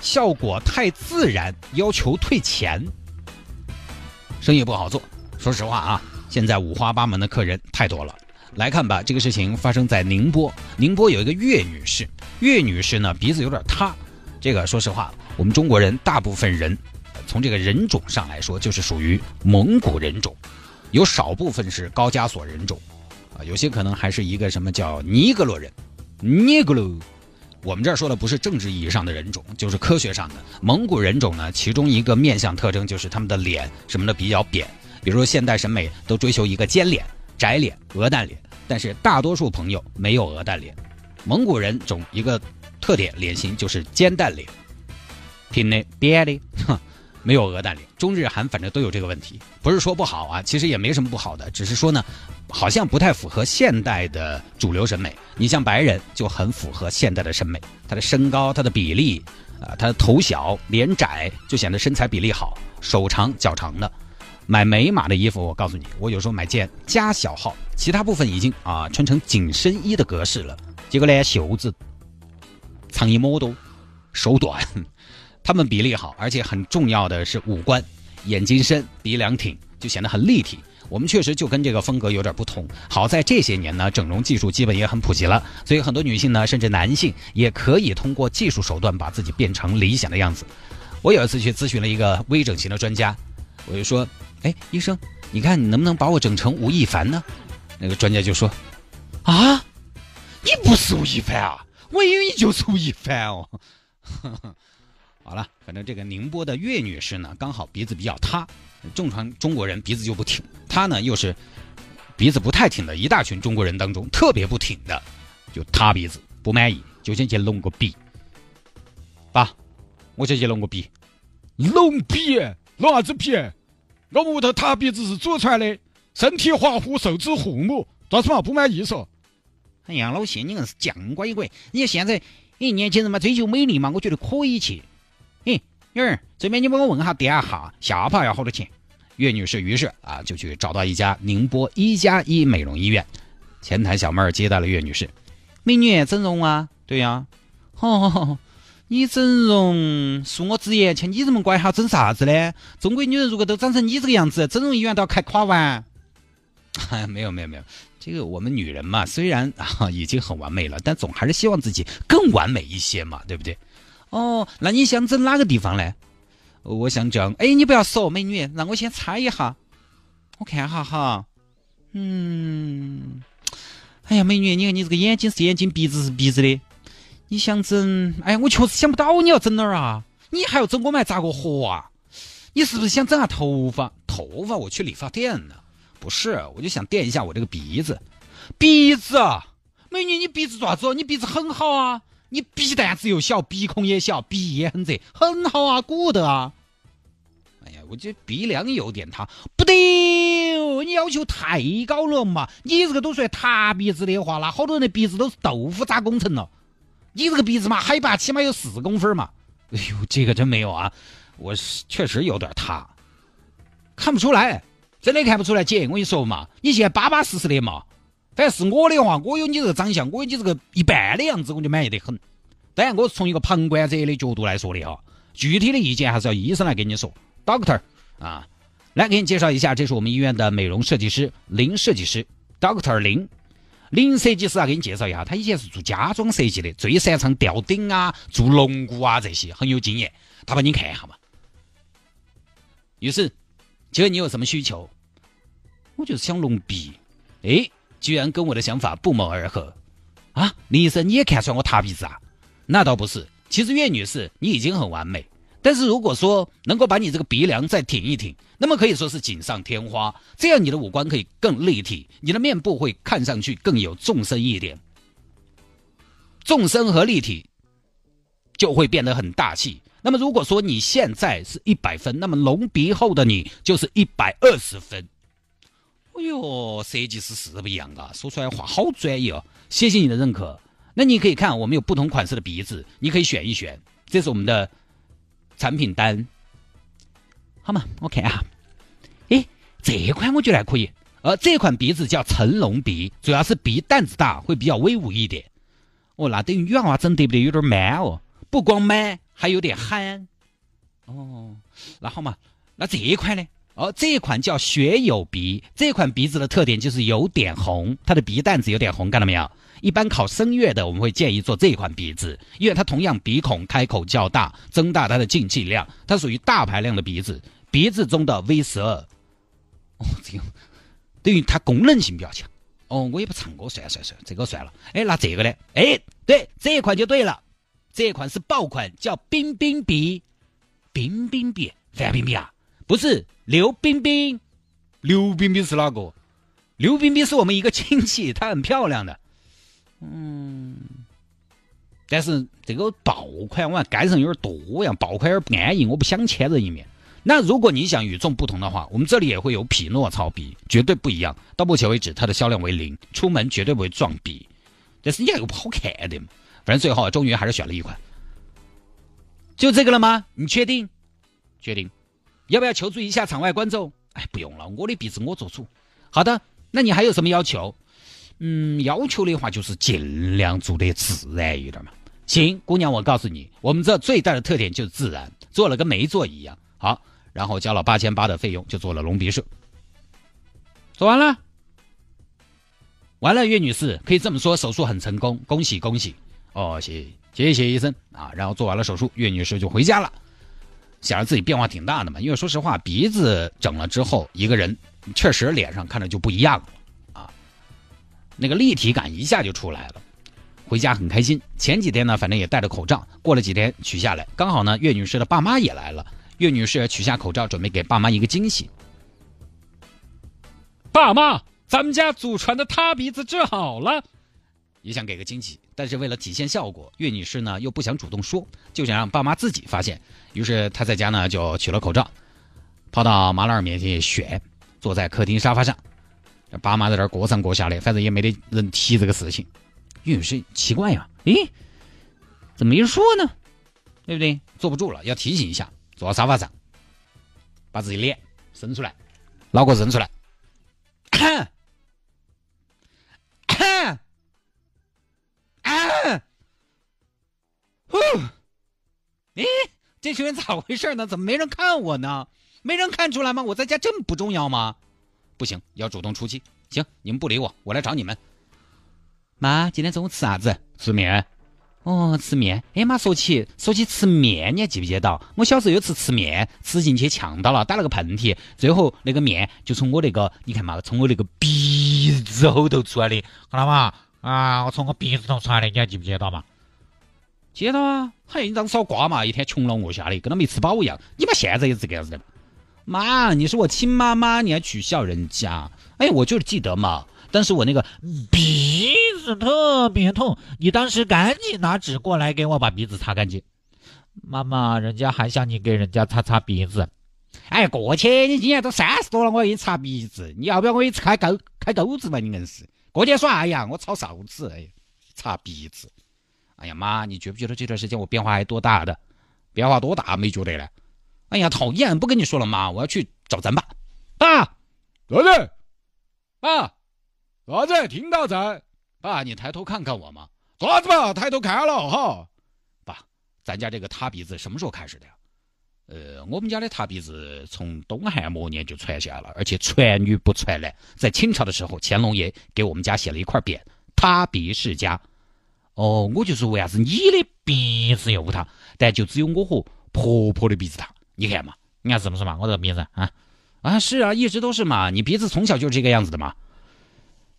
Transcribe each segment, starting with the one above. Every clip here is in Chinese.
效果太自然，要求退钱。生意不好做，说实话啊，现在五花八门的客人太多了。来看吧，这个事情发生在宁波，宁波有一个岳女士，岳女士呢鼻子有点塌，这个说实话，我们中国人大部分人。从这个人种上来说，就是属于蒙古人种，有少部分是高加索人种，啊，有些可能还是一个什么叫尼格罗人，尼格罗。我们这儿说的不是政治意义上的人种，就是科学上的蒙古人种呢。其中一个面相特征就是他们的脸什么的比较扁，比如说现代审美都追求一个尖脸、窄脸、鹅蛋脸，但是大多数朋友没有鹅蛋脸。蒙古人种一个特点脸型就是尖蛋脸，挺的扁的，哼。没有鹅蛋脸，中日韩反正都有这个问题，不是说不好啊，其实也没什么不好的，只是说呢，好像不太符合现代的主流审美。你像白人就很符合现代的审美，他的身高、他的比例，啊，他的头小脸窄，就显得身材比例好，手长脚长的。买美码的衣服，我告诉你，我有时候买件加小号，其他部分已经啊穿成紧身衣的格式了，结果呢袖子长一摸多，手短。他们比例好，而且很重要的是五官，眼睛深，鼻梁挺，就显得很立体。我们确实就跟这个风格有点不同。好在这些年呢，整容技术基本也很普及了，所以很多女性呢，甚至男性也可以通过技术手段把自己变成理想的样子。我有一次去咨询了一个微整形的专家，我就说：“哎，医生，你看你能不能把我整成吴亦凡呢？”那个专家就说：“啊，你不是吴亦凡啊，我以为你就是吴亦凡哦。”好了，反正这个宁波的岳女士呢，刚好鼻子比较塌，正常中国人鼻子就不挺，她呢又是鼻子不太挺的一大群中国人当中特别不挺的，就塌鼻子，不满意就想去隆个鼻。爸，我想去隆个鼻，隆鼻？隆啥子鼻？我们屋头塌鼻子是祖传的，身体华乎，受之父母，咋子嘛不满意嗦？哎呀，老谢，你硬是犟乖一乖，你现在，哎，年轻人嘛追求美丽嘛，我觉得可以去。嘿，女儿，这边你帮我问下电哈，下巴要好多钱？岳女士于是啊，就去找到一家宁波一加一美容医院，前台小妹儿接待了岳女士。美女，整容啊？对呀。哦，你整容恕我直言，像你这么乖，还整啥子呢？中国女人如果都长成你这个样子，整容医院都要开垮完。哎，没有没有没有，这个我们女人嘛，虽然啊已经很完美了，但总还是希望自己更完美一些嘛，对不对？哦，那你想整哪个地方呢？我想整，哎，你不要说，美女，让我先猜一下，我看哈哈，嗯，哎呀，美女，你看你这个眼睛是眼睛，鼻子是鼻子的，你想整，哎呀，我确实想不到你要整哪儿啊？你还要整我们还咋个活啊？你是不是想整下头发？头发我去理发店呢，不是，我就想垫一下我这个鼻子，鼻子，美女，你鼻子咋子？你鼻子很好啊。你鼻蛋子又小，鼻孔也小，鼻也很窄，很好啊，，good 啊！哎呀，我这鼻梁有点塌，不得哦，你要求太高了嘛！你这个都算塌鼻子的话，那好多人的鼻子都是豆腐渣工程了。你这个鼻子嘛，海拔起码有四公分嘛。哎呦，这个真没有啊，我是确实有点塌，看不出来，真的看不出来。姐，我跟你说嘛，你现在巴巴适适的嘛。反正是我的话，我有你这个长相，我有你这个一半的样子，我就满意得很。当然，我是从一个旁观者的角度来说的哈，具体的意见还是要医生来跟你说。Doctor 啊，来给你介绍一下，这是我们医院的美容设计师林设计师，Doctor 林林设计师啊，给你介绍一下，他以前是做家装设计的，最擅长吊顶啊、做龙骨啊这些，很有经验。他帮你看一下嘛。于是，请问你有什么需求？我就是想隆鼻，哎。居然跟我的想法不谋而合，啊，林医生你也看出来我塌鼻子啊？那倒不是，其实岳女士你已经很完美，但是如果说能够把你这个鼻梁再挺一挺，那么可以说是锦上添花，这样你的五官可以更立体，你的面部会看上去更有纵深一点，纵深和立体就会变得很大气，那么如果说你现在是一百分，那么隆鼻后的你就是一百二十分。哎呦，设计师是不一样啊，说出来话好专业哦。谢谢你的认可。那你可以看，我们有不同款式的鼻子，你可以选一选。这是我们的产品单，好嘛？我看啊，哎，这一款我觉得还可以。呃，这款鼻子叫成龙鼻，主要是鼻蛋子大，会比较威武一点。哦，那等于女娃娃整得不得有点 man 哦，不光 man，还有点憨。哦，那好嘛，那这一款呢？哦，这一款叫学友鼻，这款鼻子的特点就是有点红，它的鼻蛋子有点红，看到没有？一般考声乐的，我们会建议做这一款鼻子，因为它同样鼻孔开口较大，增大它的进气量，它属于大排量的鼻子，鼻子中的 V 十二。哦，这样。等于它功能性比较强，哦，我也不唱歌，算了算算，这个算了。哎，那这个呢？哎，对，这一款就对了，这一款是爆款，叫冰冰鼻，冰冰鼻，范冰冰啊，不是刘冰冰，刘冰冰是哪个？刘冰冰是我们一个亲戚，她很漂亮的，嗯，但是这个爆款，我看街上有点多呀，爆款有点不安逸，我不想千人一面。那如果你想与众不同的话，我们这里也会有匹诺曹鼻，绝对不一样。到目前为止，它的销量为零，出门绝对不会撞鼻。但是你还有不好看的嘛？反正最后终于还是选了一款，就这个了吗？你确定？确定？要不要求助一下场外观众？哎，不用了，我的鼻子我做主。好的，那你还有什么要求？嗯，要求的话就是尽量做的自然一点嘛。行，姑娘，我告诉你，我们这最大的特点就是自然，做了跟没做一样。好。然后交了八千八的费用，就做了隆鼻术。做完了，完了，岳女士可以这么说，手术很成功，恭喜恭喜！哦，谢谢谢医生啊！然后做完了手术，岳女士就回家了，想着自己变化挺大的嘛。因为说实话，鼻子整了之后，一个人确实脸上看着就不一样了啊，那个立体感一下就出来了。回家很开心。前几天呢，反正也戴着口罩，过了几天取下来，刚好呢，岳女士的爸妈也来了。岳女士取下口罩，准备给爸妈一个惊喜。爸妈，咱们家祖传的塌鼻子治好了，也想给个惊喜，但是为了体现效果，岳女士呢又不想主动说，就想让爸妈自己发现。于是她在家呢就取了口罩，跑到马老二面前炫，坐在客厅沙发上，爸妈在这儿过上过下的，反正也没得人提这个事情。岳女士奇怪呀，咦，怎么没人说呢？对不对？坐不住了，要提醒一下。坐到沙发上，把自己脸伸出来，脑壳伸出来，这群人咋回事呢？怎么没人看我呢？没人看出来吗？我在家这么不重要吗？不行，要主动出击。行，你们不理我，我来找你们。妈，今天中午吃啥子？吃面。哦，吃面。哎妈，说起说起吃面，你还记不记得？我小时候有次吃面，吃进去呛到了，打了个喷嚏，最后那个面就从我那个，你看嘛，从我那个鼻子后头出来的，看到吗？啊，我从我鼻子头出来的，你还记不记得到嘛？记得啊，还你张少瓜嘛，一天穷了饿下的，跟他没吃饱一样。你妈现在也是这个样子的。妈，你是我亲妈妈，你还取笑人家？哎，我就是记得嘛。但是我那个鼻子特别痛，你当时赶紧拿纸过来给我把鼻子擦干净。妈妈，人家还想你给人家擦擦鼻子。哎，过去，你今年都三十多了，我要给你擦鼻子，你要不要我给你开钩开钩子嘛？你硬是过去耍呀？我炒臊子，哎，擦鼻子。哎呀妈，你觉不觉得这段时间我变化还多大的？变化多大没觉得呢？哎呀，讨厌！不跟你说了妈？我要去找咱爸。爸，儿子，爸。儿子？听到在？爸，你抬头看看我嘛。做啥子嘛？抬头看了哈。爸，咱家这个塌鼻子什么时候开始的呀？呃，我们家的塌鼻子从东汉末年就传下来了，而且传女不传男。在清朝的时候，乾隆爷给我们家写了一块匾，“塌鼻世家”。哦，我就说为啥子你的鼻子又不塌，但就只有我和婆婆的鼻子塌？你看嘛，你看是不是嘛？我这个鼻子啊啊，是啊，一直都是嘛。你鼻子从小就是这个样子的嘛。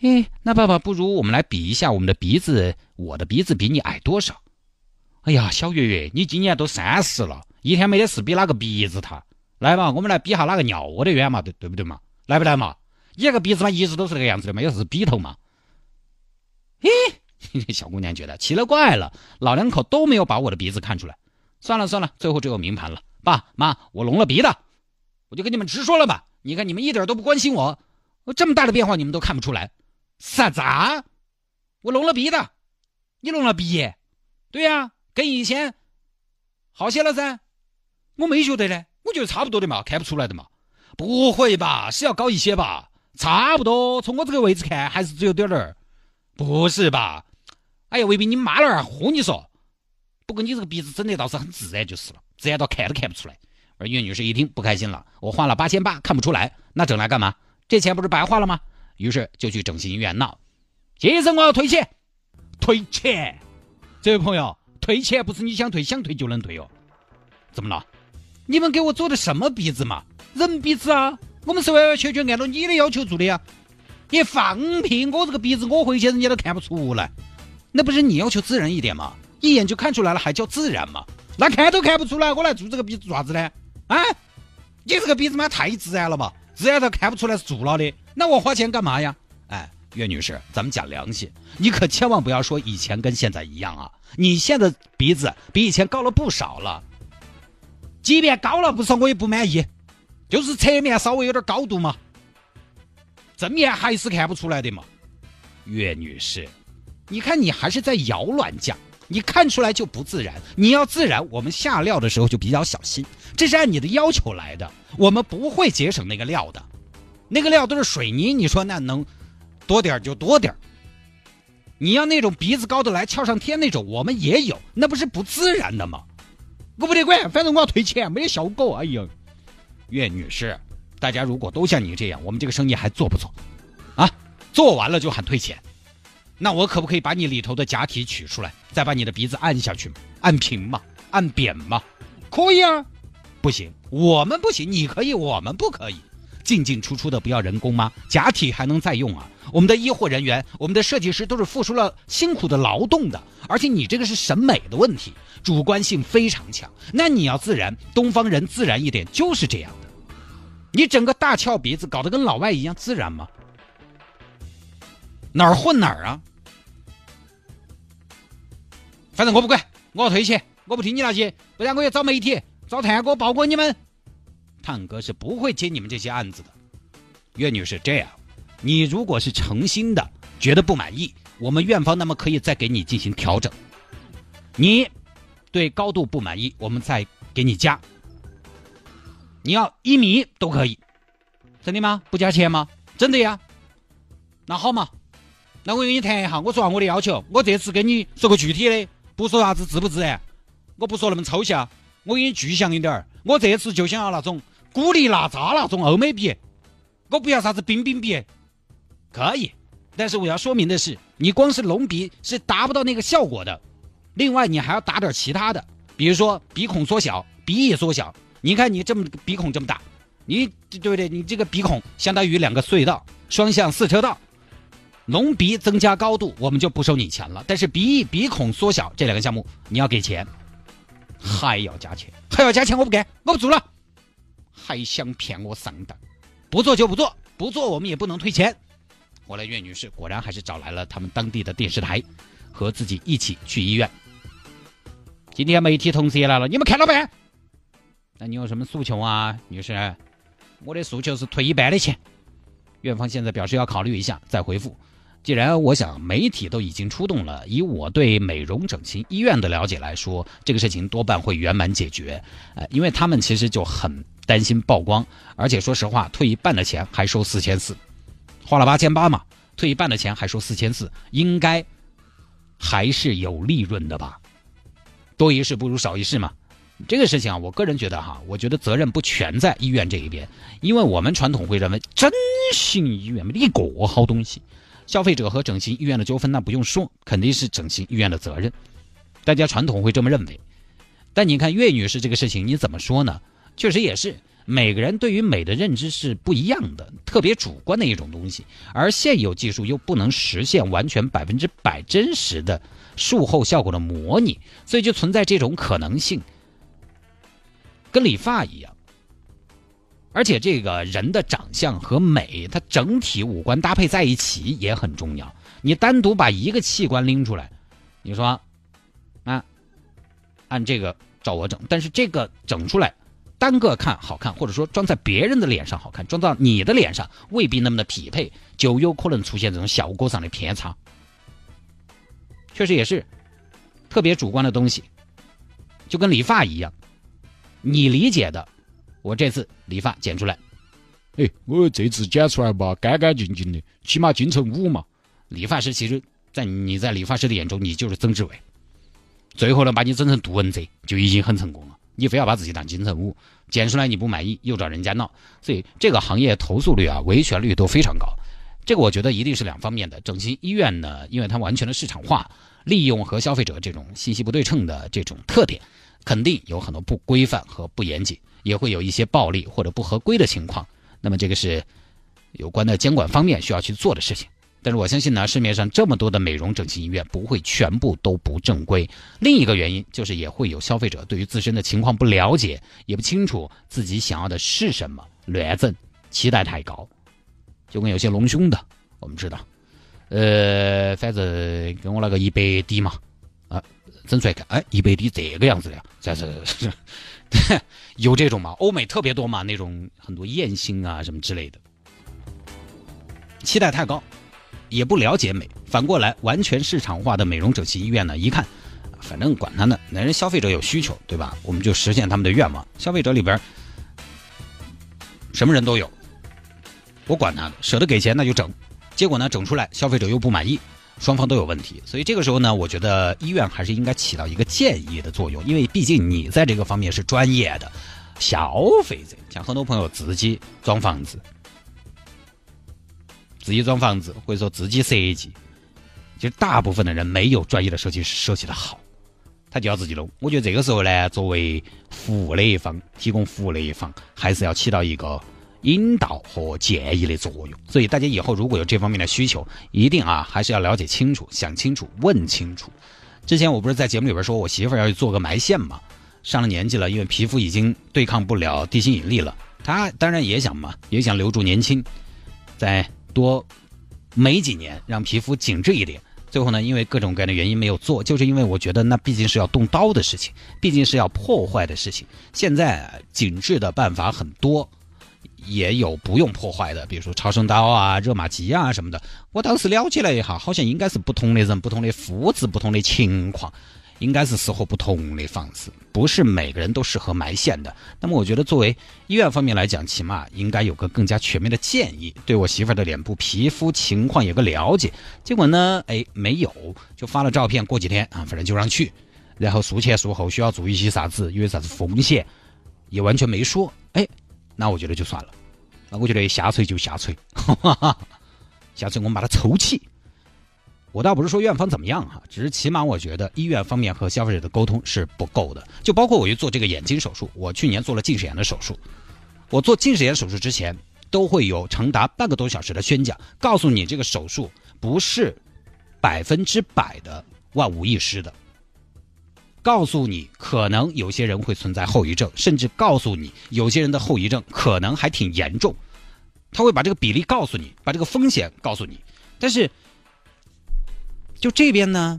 哎，那爸爸，不如我们来比一下我们的鼻子，我的鼻子比你矮多少？哎呀，小月月，你今年都三十了，一天没得事比哪个鼻子塌？来嘛，我们来比下哪个尿得远嘛，对对不对嘛？来不来嘛？你那个鼻子嘛，一直都是那个样子的嘛，有是鼻头嘛？嘿，小姑娘觉得奇了怪了，老两口都没有把我的鼻子看出来，算了算了，最后只有明盘了。爸妈，我隆了鼻的，我就跟你们直说了吧。你看你们一点都不关心我，我这么大的变化你们都看不出来，啥子？啊？我隆了鼻的，你隆了鼻？对呀，跟以前好些了噻。我没觉得呢，我觉得差不多的嘛，看不出来的嘛。不会吧？是要高一些吧？差不多，从我这个位置看，还是只有点点儿。不是吧？哎呀，未必你妈老儿嚯你说。不过你这个鼻子整的倒是很自然就是了，自然到看都看不出来。而岳女士一听不开心了，我花了八千八看不出来，那整来干嘛？这钱不是白花了吗？于是就去整形医院闹。先生，我要退钱，退钱。这位朋友，退钱不是你想退想退就能退哦。怎么了？你们给我做的什么鼻子嘛？人鼻子啊！我们是完完全全按照你的要求做的呀。你放屁！我这个鼻子我回去人家都看不出来，那不是你要求自然一点吗？一眼就看出来了，还叫自然吗？那看都看不出来，我来做这个鼻子做啥子呢？啊，你这个鼻子嘛太自然了吧？自然到看不出来是做了的，那我花钱干嘛呀？哎，岳女士，咱们讲良心，你可千万不要说以前跟现在一样啊！你现在鼻子比以前高了不少了，即便高了不少，我也不满意，就是侧面稍微有点高度嘛，正面还是看不出来的嘛。岳女士，你看你还是在摇乱讲。你看出来就不自然，你要自然，我们下料的时候就比较小心，这是按你的要求来的，我们不会节省那个料的，那个料都是水泥，你说那能多点就多点你要那种鼻子高的来翘上天那种，我们也有，那不是不自然的吗？我不得管，反正我要退钱，没有效果。哎呀，岳女士，大家如果都像你这样，我们这个生意还做不做？啊，做完了就喊退钱。那我可不可以把你里头的假体取出来，再把你的鼻子按下去按平嘛？按扁嘛？可以啊。不行，我们不行。你可以，我们不可以。进进出出的不要人工吗？假体还能再用啊？我们的医护人员，我们的设计师都是付出了辛苦的劳动的。而且你这个是审美的问题，主观性非常强。那你要自然，东方人自然一点，就是这样的。你整个大翘鼻子搞得跟老外一样，自然吗？哪儿混哪儿啊！反正我不管，我要退钱，我不听你那些，不然我要找媒体、找探哥曝光你们。探哥是不会接你们这些案子的。岳女士，这样，你如果是诚心的觉得不满意，我们院方那么可以再给你进行调整。你对高度不满意，我们再给你加。你要一米都可以，真的吗？不加钱吗？真的呀。那好嘛。那我跟你谈一下，我说下我的要求，我这次跟你说个具体的，不说啥子自不自然，我不说那么抽象，我给你具象一点儿。我这次就想要那种古力娜扎那种欧美鼻，我不要啥子冰冰鼻，可以，但是我要说明的是，你光是隆鼻是达不到那个效果的，另外你还要打点其他的，比如说鼻孔缩小，鼻翼缩小。你看你这么鼻孔这么大，你对不对？你这个鼻孔相当于两个隧道，双向四车道。隆鼻增加高度，我们就不收你钱了。但是鼻翼、鼻孔缩小这两个项目，你要给钱，还要加钱，还要加钱，我不给，我不做了。还想骗我上当？不做就不做，不做我们也不能退钱。后来岳女士果然还是找来了他们当地的电视台，和自己一起去医院。今天媒体同事也来了，你们看了没？那你有什么诉求啊，女士？我的诉求是退一半的钱。院方现在表示要考虑一下再回复。既然我想媒体都已经出动了，以我对美容整形医院的了解来说，这个事情多半会圆满解决。呃，因为他们其实就很担心曝光，而且说实话，退一半的钱还收四千四，花了八千八嘛，退一半的钱还收四千四，应该还是有利润的吧？多一事不如少一事嘛。这个事情啊，我个人觉得哈，我觉得责任不全在医院这一边，因为我们传统会认为整形医院没一个好东西。消费者和整形医院的纠纷，那不用说，肯定是整形医院的责任。大家传统会这么认为，但你看岳女士这个事情，你怎么说呢？确实也是，每个人对于美的认知是不一样的，特别主观的一种东西。而现有技术又不能实现完全百分之百真实的术后效果的模拟，所以就存在这种可能性，跟理发一样。而且这个人的长相和美，它整体五官搭配在一起也很重要。你单独把一个器官拎出来，你说，啊，按这个照我整，但是这个整出来，单个看好看，或者说装在别人的脸上好看，装到你的脸上未必那么的匹配，就有可能出现这种效果上的偏差。确实也是特别主观的东西，就跟理发一样，你理解的，我这次理发剪出来，哎，我这次剪出来吧，干干净净的，起码金城武嘛。理发师其实，在你在理发师的眼中，你就是曾志伟。最后呢，把你整成杜文泽就已经很成功了。你非要把自己当金城武，剪出来你不满意又找人家闹，所以这个行业投诉率啊、维权率都非常高。这个我觉得一定是两方面的。整形医院呢，因为它完全的市场化，利用和消费者这种信息不对称的这种特点，肯定有很多不规范和不严谨，也会有一些暴力或者不合规的情况。那么这个是有关的监管方面需要去做的事情。但是我相信呢，市面上这么多的美容整形医院不会全部都不正规。另一个原因就是也会有消费者对于自身的情况不了解，也不清楚自己想要的是什么，乱整，期待太高。就跟有些隆胸的，我们知道，呃，反正跟我那个一百低嘛，整出来看，哎，一百滴这个样子的，这是 有这种嘛？欧美特别多嘛，那种很多艳星啊什么之类的，期待太高。也不了解美，反过来完全市场化的美容整形医院呢？一看，反正管他呢，男人消费者有需求，对吧？我们就实现他们的愿望。消费者里边什么人都有，我管他呢，舍得给钱那就整。结果呢，整出来消费者又不满意，双方都有问题。所以这个时候呢，我觉得医院还是应该起到一个建议的作用，因为毕竟你在这个方面是专业的。消费者像很多朋友自己装房子。自己装房子，或者说自己设计，其实大部分的人没有专业的设计师设计的好，他就要自己弄。我觉得这个时候呢，作为服务的一方，提供服务的一方，还是要起到一个引导和建议的作用。所以大家以后如果有这方面的需求，一定啊，还是要了解清楚、想清楚、问清楚。之前我不是在节目里边说我媳妇儿要去做个埋线嘛，上了年纪了，因为皮肤已经对抗不了地心引力了，她当然也想嘛，也想留住年轻，再。多没几年，让皮肤紧致一点。最后呢，因为各种各样的原因没有做，就是因为我觉得那毕竟是要动刀的事情，毕竟是要破坏的事情。现在紧致的办法很多，也有不用破坏的，比如说超声刀啊、热玛吉啊什么的。我当时了解了一下，好像应该是不同的人、不同的肤质、不同的情况。应该是适合不同的方式，不是每个人都适合埋线的。那么，我觉得作为医院方面来讲，起码应该有个更加全面的建议，对我媳妇儿的脸部皮肤情况有个了解。结果呢，哎，没有，就发了照片，过几天啊，反正就让去，然后术前术后需要注意些啥子，有啥子风险，也完全没说。哎，那我觉得就算了，那我觉得下垂就下垂，下垂我们把它抽起。我倒不是说院方怎么样哈，只是起码我觉得医院方面和消费者的沟通是不够的。就包括我去做这个眼睛手术，我去年做了近视眼的手术，我做近视眼手术之前都会有长达半个多小时的宣讲，告诉你这个手术不是百分之百的万无一失的，告诉你可能有些人会存在后遗症，甚至告诉你有些人的后遗症可能还挺严重，他会把这个比例告诉你，把这个风险告诉你，但是。就这边呢，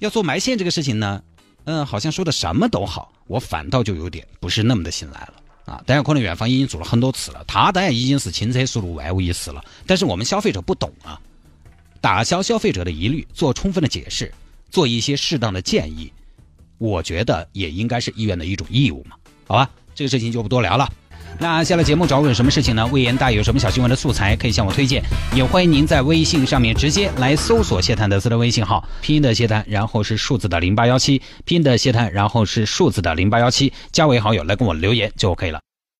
要做埋线这个事情呢，嗯，好像说的什么都好，我反倒就有点不是那么的信赖了啊。当然，可能院方已经做了很多次了，他当然已经是轻车熟路、万无一失了。但是我们消费者不懂啊，打消消费者的疑虑，做充分的解释，做一些适当的建议，我觉得也应该是医院的一种义务嘛。好吧，这个事情就不多聊了。那下了节目找我有什么事情呢？魏延大有什么小新闻的素材可以向我推荐，也欢迎您在微信上面直接来搜索谢探的私人微信号，拼音的谢探，然后是数字的零八幺七，拼音的谢探，然后是数字的零八幺七，加为好友来跟我留言就 OK 了。